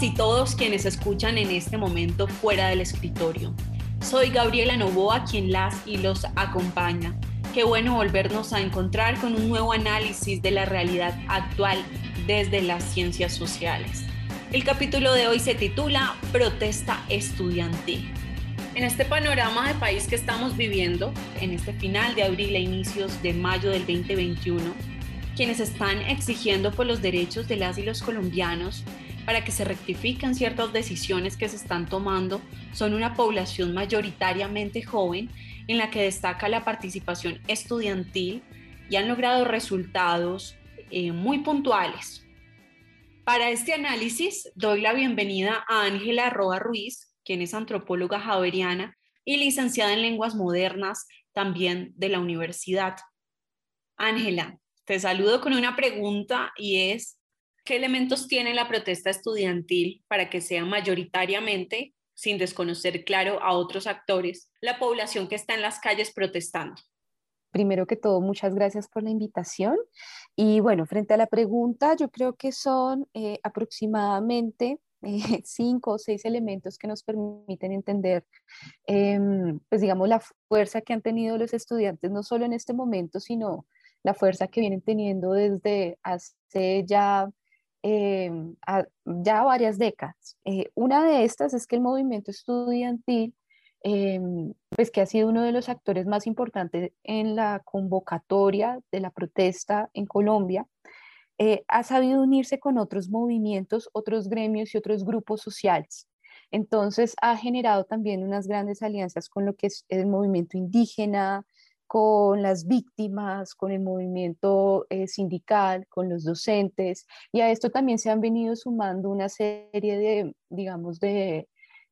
todas y todos quienes escuchan en este momento fuera del escritorio. Soy Gabriela Novoa quien las y los acompaña. Qué bueno volvernos a encontrar con un nuevo análisis de la realidad actual desde las ciencias sociales. El capítulo de hoy se titula Protesta estudiantil. En este panorama de país que estamos viviendo, en este final de abril e inicios de mayo del 2021, quienes están exigiendo por los derechos de las y los colombianos para que se rectifiquen ciertas decisiones que se están tomando son una población mayoritariamente joven en la que destaca la participación estudiantil y han logrado resultados eh, muy puntuales. Para este análisis doy la bienvenida a Ángela Roa Ruiz, quien es antropóloga javeriana y licenciada en lenguas modernas también de la universidad. Ángela, te saludo con una pregunta y es, ¿Qué elementos tiene la protesta estudiantil para que sea mayoritariamente, sin desconocer claro a otros actores, la población que está en las calles protestando? Primero que todo, muchas gracias por la invitación. Y bueno, frente a la pregunta, yo creo que son eh, aproximadamente eh, cinco o seis elementos que nos permiten entender, em, pues digamos, la fuerza que han tenido los estudiantes, no solo en este momento, sino la fuerza que vienen teniendo desde hace ya Em, ya varias décadas. Eh, una de estas es que el movimiento estudiantil, em, pues que ha sido uno de los actores más importantes en la convocatoria de la protesta en Colombia, eh, ha sabido unirse con otros movimientos, otros gremios y otros grupos sociales. Entonces ha generado también unas grandes alianzas con lo que es el movimiento indígena, con las víctimas, con el movimiento eh, sindical, con los docentes, y a esto también se han venido sumando una serie de, digamos, de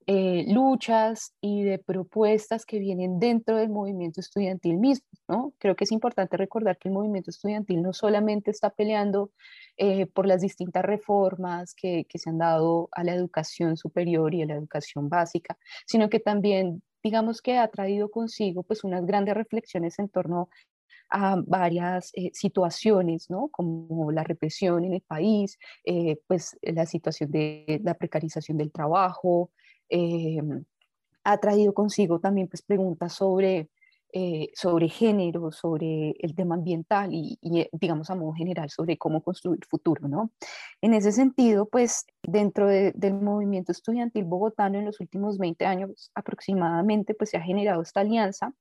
eh, luchas y de propuestas que vienen dentro del movimiento estudiantil mismo, ¿no? Creo que es importante recordar que el movimiento estudiantil no solamente está peleando eh, por las distintas reformas que, que se han dado a la educación superior y a la educación básica, sino que también digamos que ha traído consigo pues unas grandes reflexiones en torno a varias eh, situaciones, ¿no? Como la represión en el país, eh, pues la situación de la precarización del trabajo, eh, ha traído consigo también pues preguntas sobre eh, sobre género, sobre el tema ambiental y, eh, digamos a modo general sobre cómo construir futuro, ¿no? En ese sentido, pues dentro del movimiento estudiantil bogotano en los últimos 20 años aproximadamente, pues se ha generado esta alianza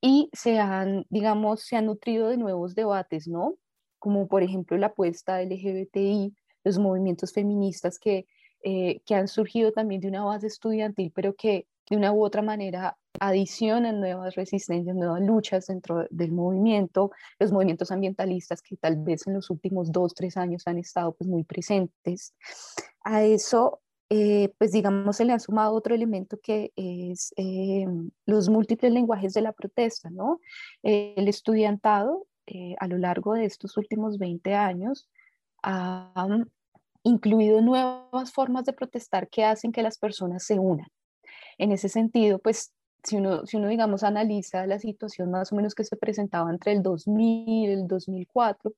y se han, digamos, se han nutrido de nuevos debates, ¿no? Como por ejemplo la apuesta LGBTI, los movimientos feministas que, eh, que han surgido también de una base estudiantil, pero que de una u otra manera adicionan nuevas resistencias, nuevas luchas dentro del movimiento, los movimientos ambientalistas que tal vez en los últimos dos, tres años han estado pues muy presentes. A eso, eh, pues digamos, se le ha sumado otro elemento que es eh, los múltiples lenguajes de la protesta, ¿no? el estudiantado eh, a lo largo de estos últimos 20 años ha incluido nuevas formas de protestar que hacen que las personas se unan. En ese sentido, pues si uno, si uno, digamos, analiza la situación más o menos que se presentaba entre el 2000 y el 2004,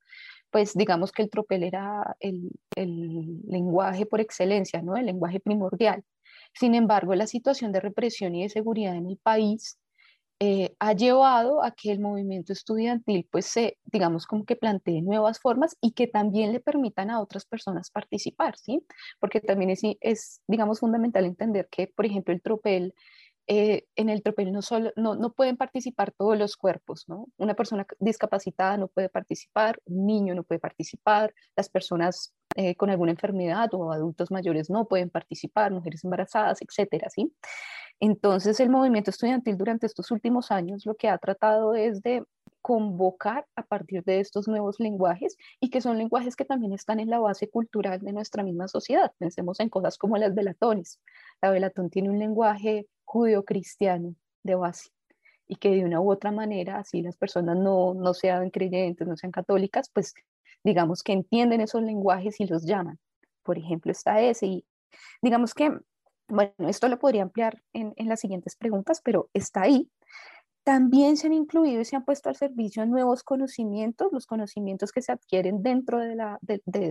pues digamos que el tropel era el, el, lenguaje por excelencia, ¿no? El lenguaje primordial. Sin embargo, la situación de represión y de seguridad en el país eh, ha llevado a que el movimiento estudiantil, pues, se, digamos, como que plantee nuevas formas y que también le permitan a otras personas participar, ¿sí? Porque también es, es digamos, fundamental entender que, por ejemplo, el tropel eh, en el tropel no, solo, no, no, pueden participar todos los cuerpos, ¿no? Una persona discapacitada no puede participar, un niño no puede participar, las personas eh, con alguna enfermedad o adultos mayores no pueden participar, mujeres embarazadas, etcétera, ¿sí? Entonces, el movimiento estudiantil durante estos últimos años lo que ha tratado es de convocar a partir de estos nuevos lenguajes y que son lenguajes que también están en la base cultural de nuestra misma sociedad. Pensemos en cosas como las velatones. La velatón tiene un lenguaje judío-cristiano de base y que de una u otra manera, si las personas no, no sean creyentes, no sean católicas, pues digamos que entienden esos lenguajes y los llaman. Por ejemplo, está ese y digamos que, bueno, esto lo podría ampliar en, en las siguientes preguntas, pero está ahí. también se han incluido y se han puesto al servicio nuevos conocimientos, los conocimientos que se adquieren dentro de la,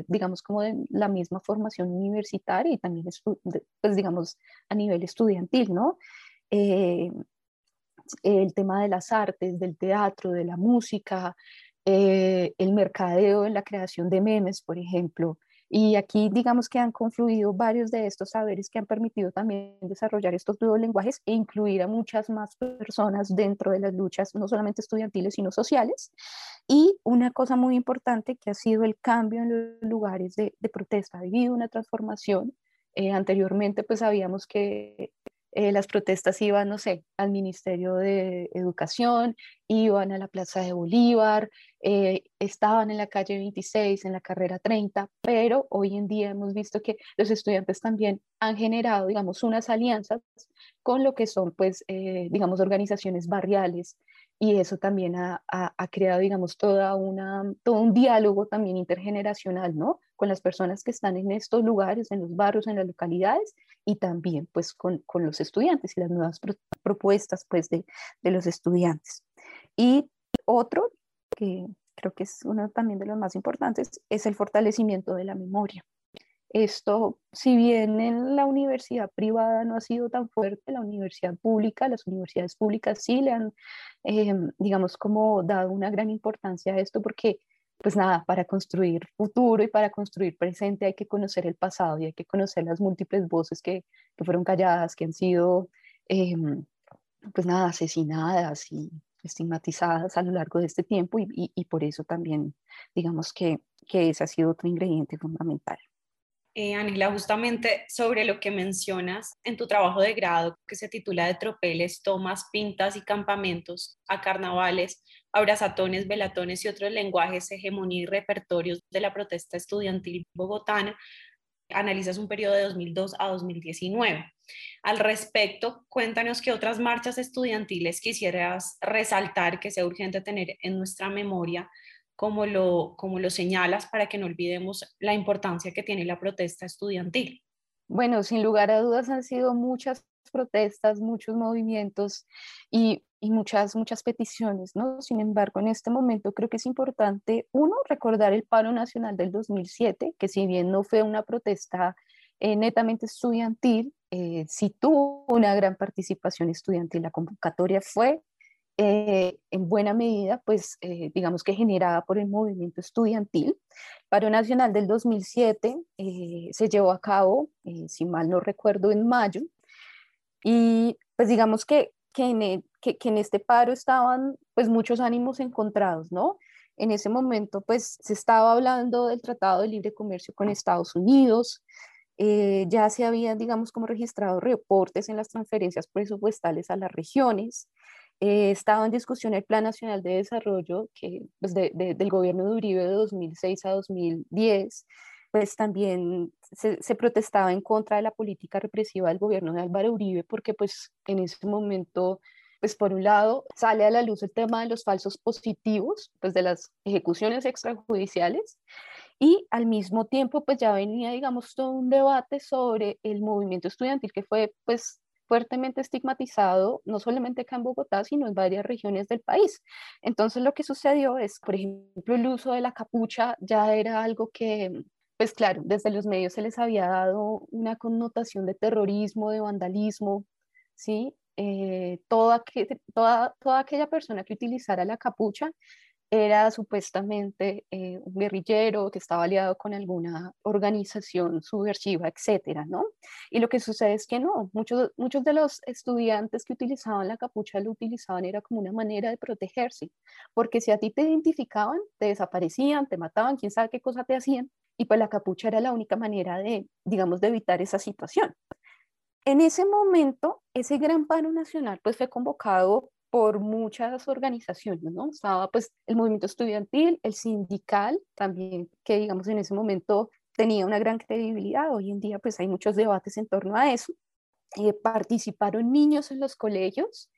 digamos, como de la misma formación universitaria y también, pues, digamos, a nivel estudiantil, ¿no? Eh, el tema de las artes, del teatro, de la música, eh, el mercadeo en la creación de memes, por ejemplo, y aquí digamos que han confluido varios de estos saberes que han permitido también desarrollar estos nuevos lenguajes e incluir a muchas más personas dentro de las luchas, no solamente estudiantiles, sino sociales. Y una cosa muy importante que ha sido el cambio en los lugares de, protesta. Ha habido una transformación. Eh, anteriormente pues sabíamos que eh, las protestas iban, no sé, al Ministerio de Educación, iban a la Plaza de Bolívar, eh, estaban en la calle 26, en la carrera 30, pero hoy en día hemos visto que los estudiantes también han generado, digamos, unas alianzas con lo que son, pues, eh, digamos, organizaciones barriales y eso también ha, creado, digamos, toda una, todo un diálogo también intergeneracional, ¿no? Con las personas que están en estos lugares, en los barrios, en las localidades y también, pues, con, con los estudiantes y las nuevas propuestas, pues, de, de, los estudiantes. Y otro, que creo que es uno también de los más importantes, es el fortalecimiento de la memoria. Esto, si bien en la universidad privada no ha sido tan fuerte, la universidad pública, las universidades públicas sí le han, em, digamos, como dado una gran importancia a esto porque, pues nada, para construir futuro y para construir presente hay que conocer el pasado y hay que conocer las múltiples voces que, que fueron calladas, que han sido, em, pues nada, asesinadas y estigmatizadas a lo largo de este tiempo y, y, y por eso también, digamos que, que ese ha sido otro ingrediente fundamental eh, justamente sobre lo que mencionas en tu trabajo de grado que se titula de tropeles, tomas, pintas y campamentos a carnavales, abrazatones, velatones y otros lenguajes, hegemonía y repertorios de la protesta estudiantil bogotana, analizas un periodo de 2002 a 2019. Al respecto, cuéntanos qué otras marchas estudiantiles quisieras resaltar que sea urgente tener en nuestra memoria como lo, como lo señalas para que no olvidemos la importancia que tiene la protesta estudiantil. Bueno, sin lugar a dudas han sido muchas protestas, muchos movimientos y, y, muchas, muchas peticiones, ¿no? Sin embargo, en este momento creo que es importante, uno, recordar el paro nacional del 2007, que si bien no fue una protesta eh, netamente estudiantil, eh, sí tuvo una gran participación estudiantil. La convocatoria fue eh, en buena medida, pues eh, digamos que generada por el movimiento estudiantil. Paro Nacional del 2007 eh, se llevó a cabo, si mal no recuerdo, en mayo, y pues digamos que, que en, e, que, en, este paro estaban pues muchos ánimos encontrados, ¿no? En ese momento pues se estaba hablando del Tratado de Libre Comercio con Estados Unidos, ya se habían, digamos, como registrado reportes en las transferencias presupuestales a las regiones, eh, estaba en discusión el Plan Nacional de Desarrollo que, pues del gobierno de Uribe de 2006 a 2010, pues también se, se, protestaba en contra de la política represiva del gobierno de Álvaro Uribe, porque pues en ese momento, pues por un lado sale a la luz el tema de los falsos positivos, pues de las ejecuciones extrajudiciales, y al mismo tiempo pues ya venía, digamos, todo un debate sobre el movimiento estudiantil que fue pues fuertemente estigmatizado, no solamente acá en Bogotá, sino en varias regiones del país. Entonces lo que sucedió es, por ejemplo, el uso de la capucha ya era algo que, pues claro, desde los medios se les había dado una connotación de terrorismo, de vandalismo, ¿sí? Eh, toda, toda, toda aquella persona que utilizara la capucha era supuestamente eh, un guerrillero que estaba aliado con alguna organización subversiva, etcétera, ¿no? Y lo que sucede es que no, muchos, muchos de los estudiantes que utilizaban la capucha lo utilizaban era como una manera de protegerse, porque si a ti te identificaban, te desaparecían, te mataban, quién sabe qué cosa te hacían, y pues la capucha era la única manera de, digamos, de evitar esa situación. En ese momento, ese gran paro nacional pues fue convocado por muchas organizaciones, ¿no? Estaba pues el movimiento estudiantil, el sindical también, que digamos en ese momento tenía una gran credibilidad, hoy en día pues hay muchos debates en torno a eso. Eh, participaron niños en los colegios,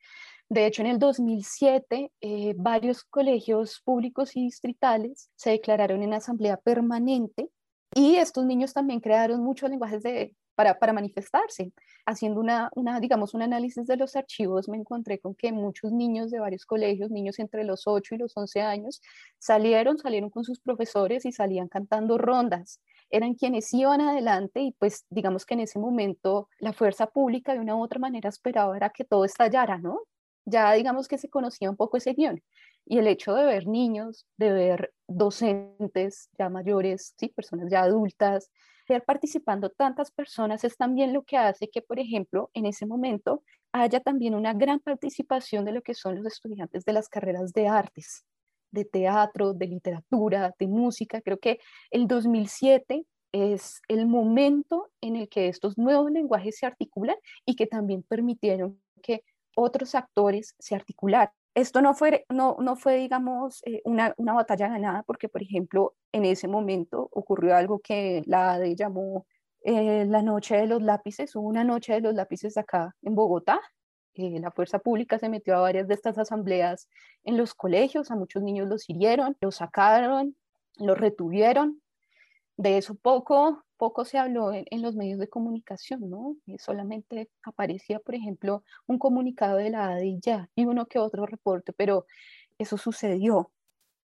de hecho, en el 2007, eh, varios colegios públicos y distritales se declararon en asamblea permanente y estos niños también crearon muchos lenguajes de, para, manifestarse. Haciendo una, una, digamos, un análisis de los archivos, me encontré con que muchos niños de varios colegios, niños entre los 8 y los 11 años, salieron, salieron con sus profesores y salían cantando rondas eran quienes iban adelante y pues digamos que en ese momento la fuerza pública de una u otra manera esperaba era que todo estallara, ¿no? Ya digamos que se conocía un poco ese guion. Y el hecho de ver niños, de ver docentes ya mayores, ¿sí? personas ya adultas, participando tantas personas es también lo que hace que, por ejemplo, en ese momento haya también una gran participación de lo que son los estudiantes de las carreras de artes, de teatro, de literatura, de música. Creo que el 2007 es el momento en el que estos nuevos lenguajes se articulan y que también permitieron que otros actores se articularan esto no fue, no, no fue digamos, eh, una, una, batalla ganada, porque, por ejemplo, en ese momento ocurrió algo que la ADE llamó eh, la noche de los lápices. Hubo una noche de los lápices acá en Bogotá. Eh, la fuerza pública se metió a varias de estas asambleas en los colegios, a muchos niños los hirieron, los sacaron, los retuvieron. De eso poco, poco se habló en, los medios de comunicación, ¿no? Y solamente aparecía, por ejemplo, un comunicado de la ADI y uno que otro reporte, pero eso sucedió.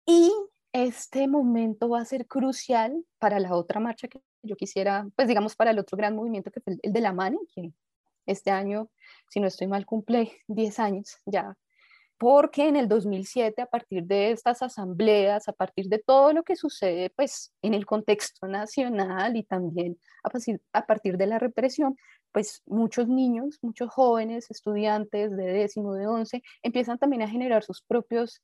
Y este momento va a ser crucial para la otra marcha que yo quisiera, pues digamos, para el otro gran movimiento que fue el de la MANE, que este año, si no estoy mal, cumple 10 años ya porque en el 2007, a partir de estas asambleas, a partir de todo lo que sucede pues, en el contexto nacional y también a partir, de la represión, pues muchos niños, muchos jóvenes, estudiantes de décimo, de once, empiezan también a generar sus propios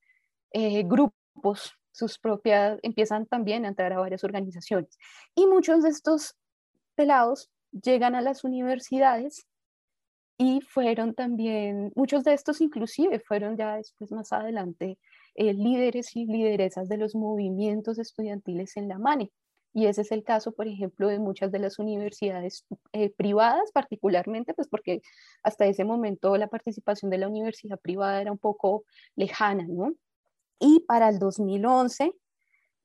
eh, grupos, sus propias, empiezan también a entrar a varias organizaciones. Y muchos de estos pelados llegan a las universidades y fueron también, muchos de estos inclusive fueron ya después más adelante eh, líderes y lideresas de los movimientos estudiantiles en la MANE. Y ese es el caso, por ejemplo, de muchas de las universidades eh, privadas, particularmente, pues porque hasta ese momento la participación de la universidad privada era un poco lejana, ¿no? Y para el 2011,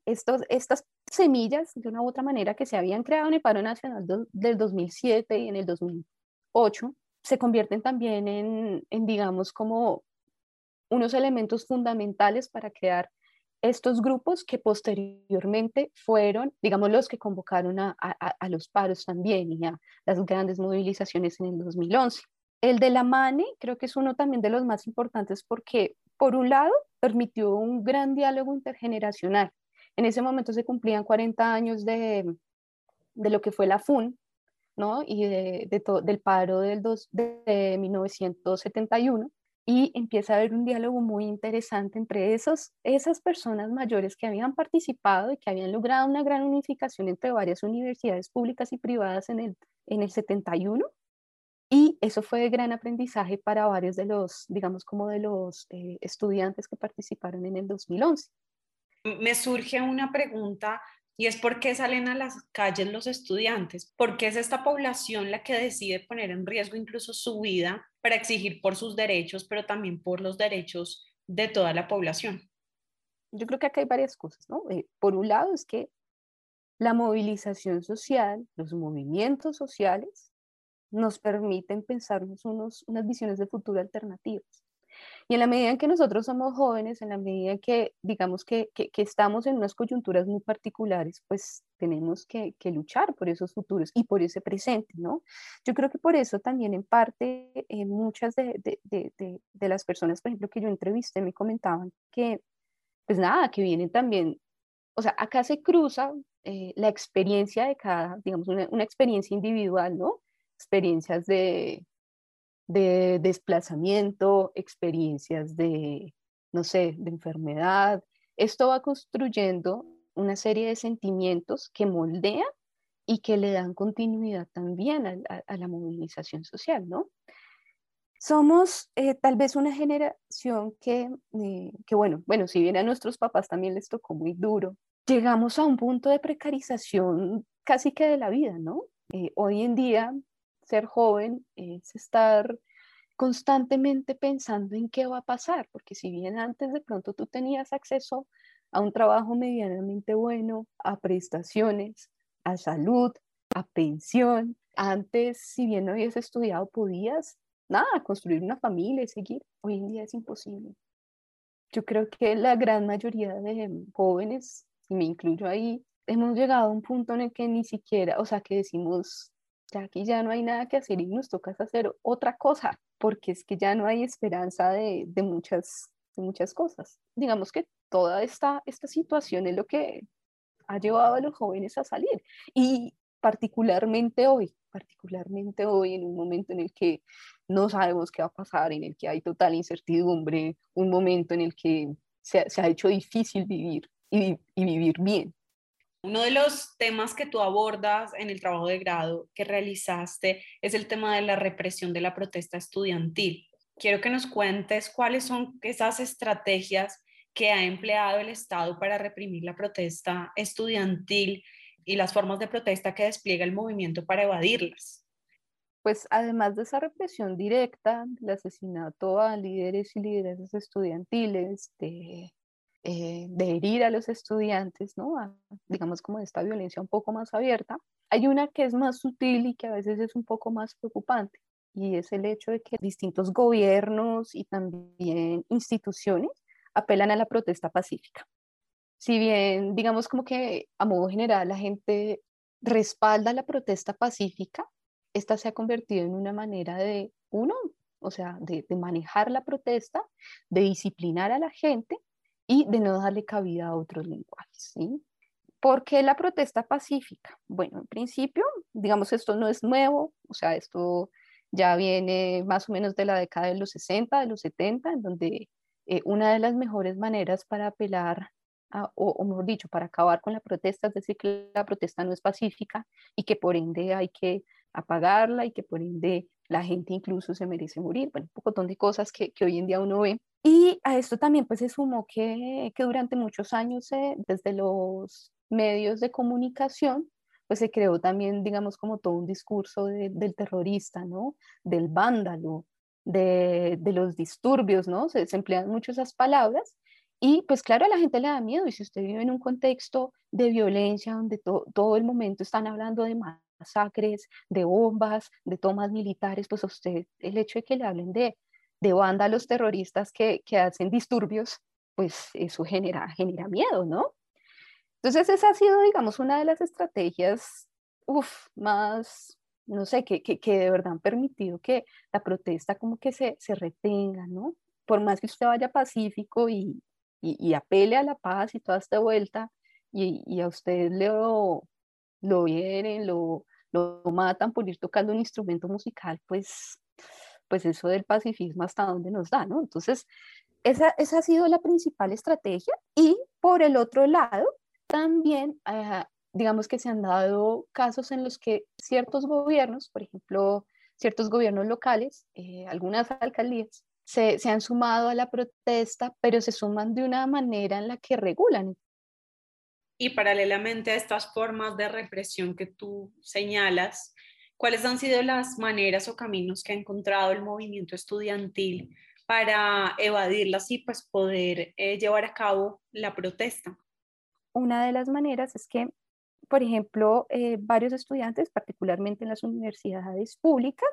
estos, estas semillas, de una u otra manera, que se habían creado en el paro nacional del 2007 y en el 2008, se convierten también en, digamos, como unos elementos fundamentales para crear estos grupos que posteriormente fueron, digamos, los que convocaron a, los paros también y a las grandes movilizaciones en el 2011. El de la MANE creo que es uno también de los más importantes porque, por un lado, permitió un gran diálogo intergeneracional. En ese momento se cumplían 40 años de, de lo que fue la FUN, ¿no? y de, del paro del dos, de 1971 y empieza a haber un diálogo muy interesante entre esos, esas personas mayores que habían participado y que habían logrado una gran unificación entre varias universidades públicas y privadas en el, en el 71 y eso fue de gran aprendizaje para varios de los, digamos, como de los eh, estudiantes que participaron en el 2011. Me surge una pregunta y es por qué salen a las calles los estudiantes, porque es esta población la que decide poner en riesgo incluso su vida para exigir por sus derechos, pero también por los derechos de toda la población. Yo creo que acá hay varias cosas, ¿no? Eh, por un lado es que la movilización social, los movimientos sociales, nos permiten pensarnos unos, unas visiones de futuro alternativas. Y en la medida en que nosotros somos jóvenes, en la medida en que digamos que, que, estamos en unas coyunturas muy particulares, pues tenemos que, que, luchar por esos futuros y por ese presente, ¿no? Yo creo que por eso también en parte eh, muchas de, de, de, de, las personas, por ejemplo, que yo entrevisté me comentaban que, pues nada, que vienen también, o sea, acá se cruza eh, la experiencia de cada, digamos, una, una experiencia individual, ¿no? Experiencias de, de desplazamiento, experiencias de, no sé, de enfermedad. Esto va construyendo una serie de sentimientos que moldean y que le dan continuidad también a, la movilización social, ¿no? Somos eh, tal vez una generación que, eh, que, bueno, bueno, si bien a nuestros papás también les tocó muy duro, llegamos a un punto de precarización casi que de la vida, ¿no? Eh, hoy en día ser joven es estar constantemente pensando en qué va a pasar, porque si bien antes de pronto tú tenías acceso a un trabajo medianamente bueno, a prestaciones, a salud, a pensión, Antes, si bien no habías estudiado, podías, nada, construir una familia y seguir. Hoy en día es imposible. Yo creo que la gran mayoría de jóvenes, y me incluyo ahí, hemos llegado a un punto en el que ni siquiera, o sea, que decimos, ya aquí ya no hay nada que hacer y nos toca hacer otra cosa, porque es que ya no hay esperanza de, de muchas, de muchas cosas. Digamos que toda esta, esta situación es lo que ha llevado a los jóvenes a salir. Y particularmente hoy, particularmente hoy en un momento en el que no sabemos qué va a pasar, en el que hay total incertidumbre, un momento en el que se, se ha hecho difícil vivir y, y vivir bien. Uno de los temas que tú abordas en el trabajo de grado que realizaste es el tema de la represión de la protesta estudiantil. Quiero que nos cuentes cuáles son esas estrategias que ha empleado el Estado para reprimir la protesta estudiantil y las formas de protesta que despliega el movimiento para evadirlas. Pues además de esa represión directa, el asesinato a líderes y lideresas estudiantiles, eh, de herir a los estudiantes, ¿no? digamos como esta violencia un poco más abierta. Hay una que es más sutil y que a veces es un poco más preocupante y es el hecho de que distintos gobiernos y también instituciones apelan a la protesta pacífica. Si bien, digamos como que a modo general la gente respalda la protesta pacífica, esta se ha convertido en una manera de, uno, o sea, de, de manejar la protesta, de disciplinar a la gente y de no darle cabida a otros lenguajes. ¿sí? ¿Por qué la protesta pacífica? Bueno, en principio, digamos, esto no es nuevo, o sea, esto ya viene más o menos de la década de los 60, de los 70, en donde eh, una de las mejores maneras para apelar, o, o, mejor dicho, para acabar con la protesta, es decir, que la protesta no es pacífica y que por ende hay que apagarla y que por ende la gente incluso se merece morir, bueno, un montón de cosas que hoy en día uno ve. Y a esto también pues se sumó que, que durante muchos años, desde los medios de comunicación, pues se creó también, digamos, como todo un discurso del terrorista, ¿no? Del vándalo, de, de los disturbios, ¿no? Se, emplean mucho esas palabras y pues claro, a la gente le da miedo y si usted vive en un contexto de violencia donde todo el momento están hablando de masacres, de bombas, de tomas militares, pues a usted el hecho de que le hablen de, de vándalos terroristas que, que hacen disturbios, pues eso genera, genera miedo, ¿no? Entonces esa ha sido, digamos, una de las estrategias uf, más, no sé, que, que, que, de verdad han permitido que la protesta como que se, se retenga, ¿no? Por más que usted vaya pacífico y, y, y apele a la paz y toda esta vuelta, y, y a usted lo, lo hieren, lo, lo matan por ir tocando un instrumento musical, pues, pues eso del pacifismo hasta dónde nos da, ¿no? Entonces, esa, esa ha sido la principal estrategia y por el otro lado, también, uh, digamos que se han dado casos en los que ciertos gobiernos, por ejemplo, ciertos gobiernos locales, eh, algunas alcaldías, se, se, han sumado a la protesta, pero se suman de una manera en la que regulan. Y paralelamente a estas formas de represión que tú señalas, ¿cuáles han sido las maneras o caminos que ha encontrado el movimiento estudiantil para evadirlas y pues poder eh, llevar a cabo la protesta? Una de las maneras es que, por ejemplo, eh, varios estudiantes, particularmente en las universidades públicas,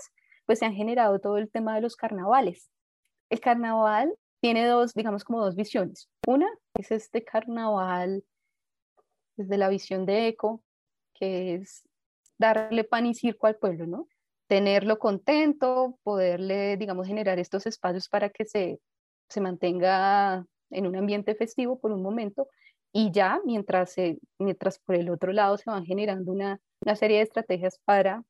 pues se han generado todo el tema de los carnavales. El carnaval tiene dos, digamos, como dos visiones. Una es este carnaval desde la visión de ECO, que es darle pan y circo al pueblo, ¿no? Tenerlo contento, poderle, digamos, generar estos espacios para que se, se mantenga en un ambiente festivo por un momento y ya mientras, se, mientras por el otro lado se van generando una, una serie de estrategias para,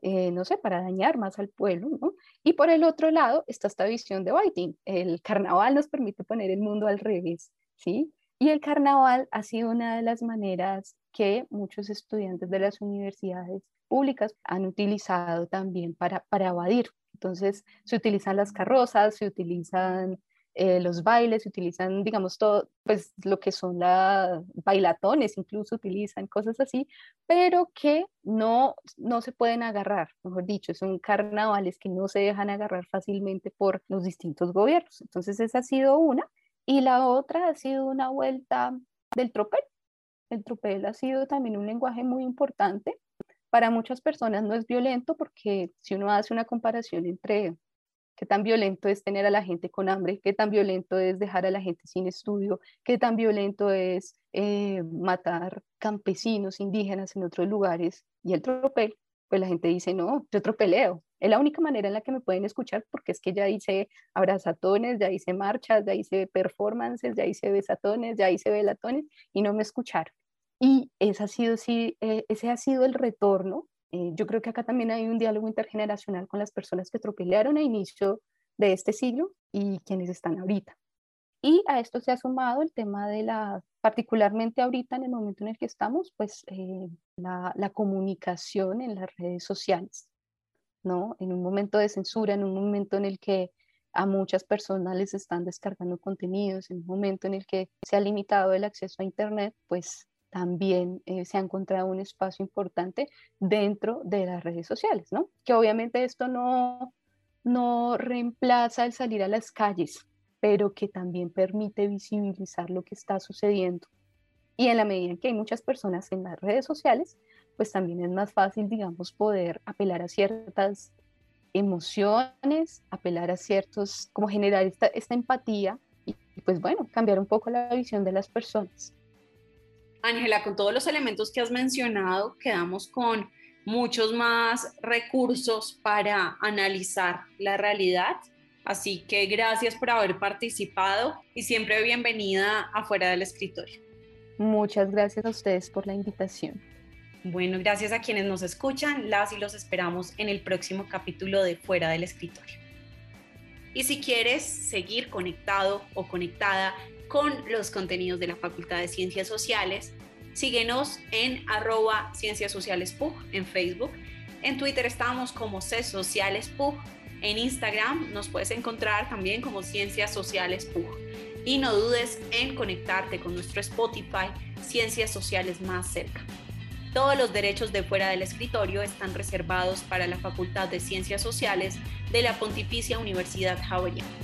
eh, no sé, para dañar más al pueblo, ¿no? Y por el otro lado está esta visión de Whiting. El carnaval nos permite poner el mundo al revés, ¿sí? Y el carnaval ha sido una de las maneras que muchos estudiantes de las universidades públicas han utilizado también para, para evadir. Entonces, se utilizan las carrozas, se utilizan eh, los bailes, se utilizan, digamos, todo, pues lo que son las bailatones, incluso utilizan cosas así, pero que no, no se pueden agarrar, mejor dicho, son carnavales que no se dejan agarrar fácilmente por los distintos gobiernos. Entonces, esa ha sido una. Y la otra ha sido una vuelta del tropel. El tropel ha sido también un lenguaje muy importante. Para muchas personas no es violento porque si uno hace una comparación entre qué tan violento es tener a la gente con hambre, qué tan violento es dejar a la gente sin estudio, qué tan violento es eh, matar campesinos, indígenas en otros lugares y el tropel, pues la gente dice, no, yo tropeleo. Es la única manera en la que me pueden escuchar porque es que ya hice abrazatones, ya hice marchas, ya hice performances, ya hice besatones, ya hice velatones y no me escucharon. Y ese ha sido, sí, eh, ese ha sido el retorno eh, yo creo que acá también hay un diálogo intergeneracional con las personas que tropelearon a inicio de este siglo y quienes están ahorita. Y a esto se ha sumado el tema de la, particularmente ahorita en el momento en el que estamos, pues eh, la, comunicación en las redes sociales, ¿no? En un momento de censura, en un momento en el que a muchas personas les están descargando contenidos, en un momento en el que se ha limitado el acceso a Internet, pues también eh, se ha encontrado un espacio importante dentro de las redes sociales, ¿no? Que obviamente esto no, no reemplaza el salir a las calles, pero que también permite visibilizar lo que está sucediendo. Y en la medida en que hay muchas personas en las redes sociales, pues también es más fácil, digamos, poder apelar a ciertas emociones, apelar a ciertos, como generar esta, empatía y pues bueno, cambiar un poco la visión de las personas. Ángela, con todos los elementos que has mencionado, quedamos con muchos más recursos para analizar la realidad. Así que gracias por haber participado y siempre bienvenida afuera del escritorio. Muchas gracias a ustedes por la invitación. Bueno, gracias a quienes nos escuchan, las y los esperamos en el próximo capítulo de Fuera del Escritorio. Y si quieres seguir conectado o conectada con los contenidos de la Facultad de Ciencias Sociales. Síguenos en arroba Ciencias Sociales PUG en Facebook. En Twitter estamos como C Sociales PUG. En Instagram nos puedes encontrar también como Ciencias Sociales PUG. Y no dudes en conectarte con nuestro Spotify Ciencias Sociales más cerca. Todos los derechos de fuera del escritorio están reservados para la Facultad de Ciencias Sociales de la Pontificia Universidad Javeriana.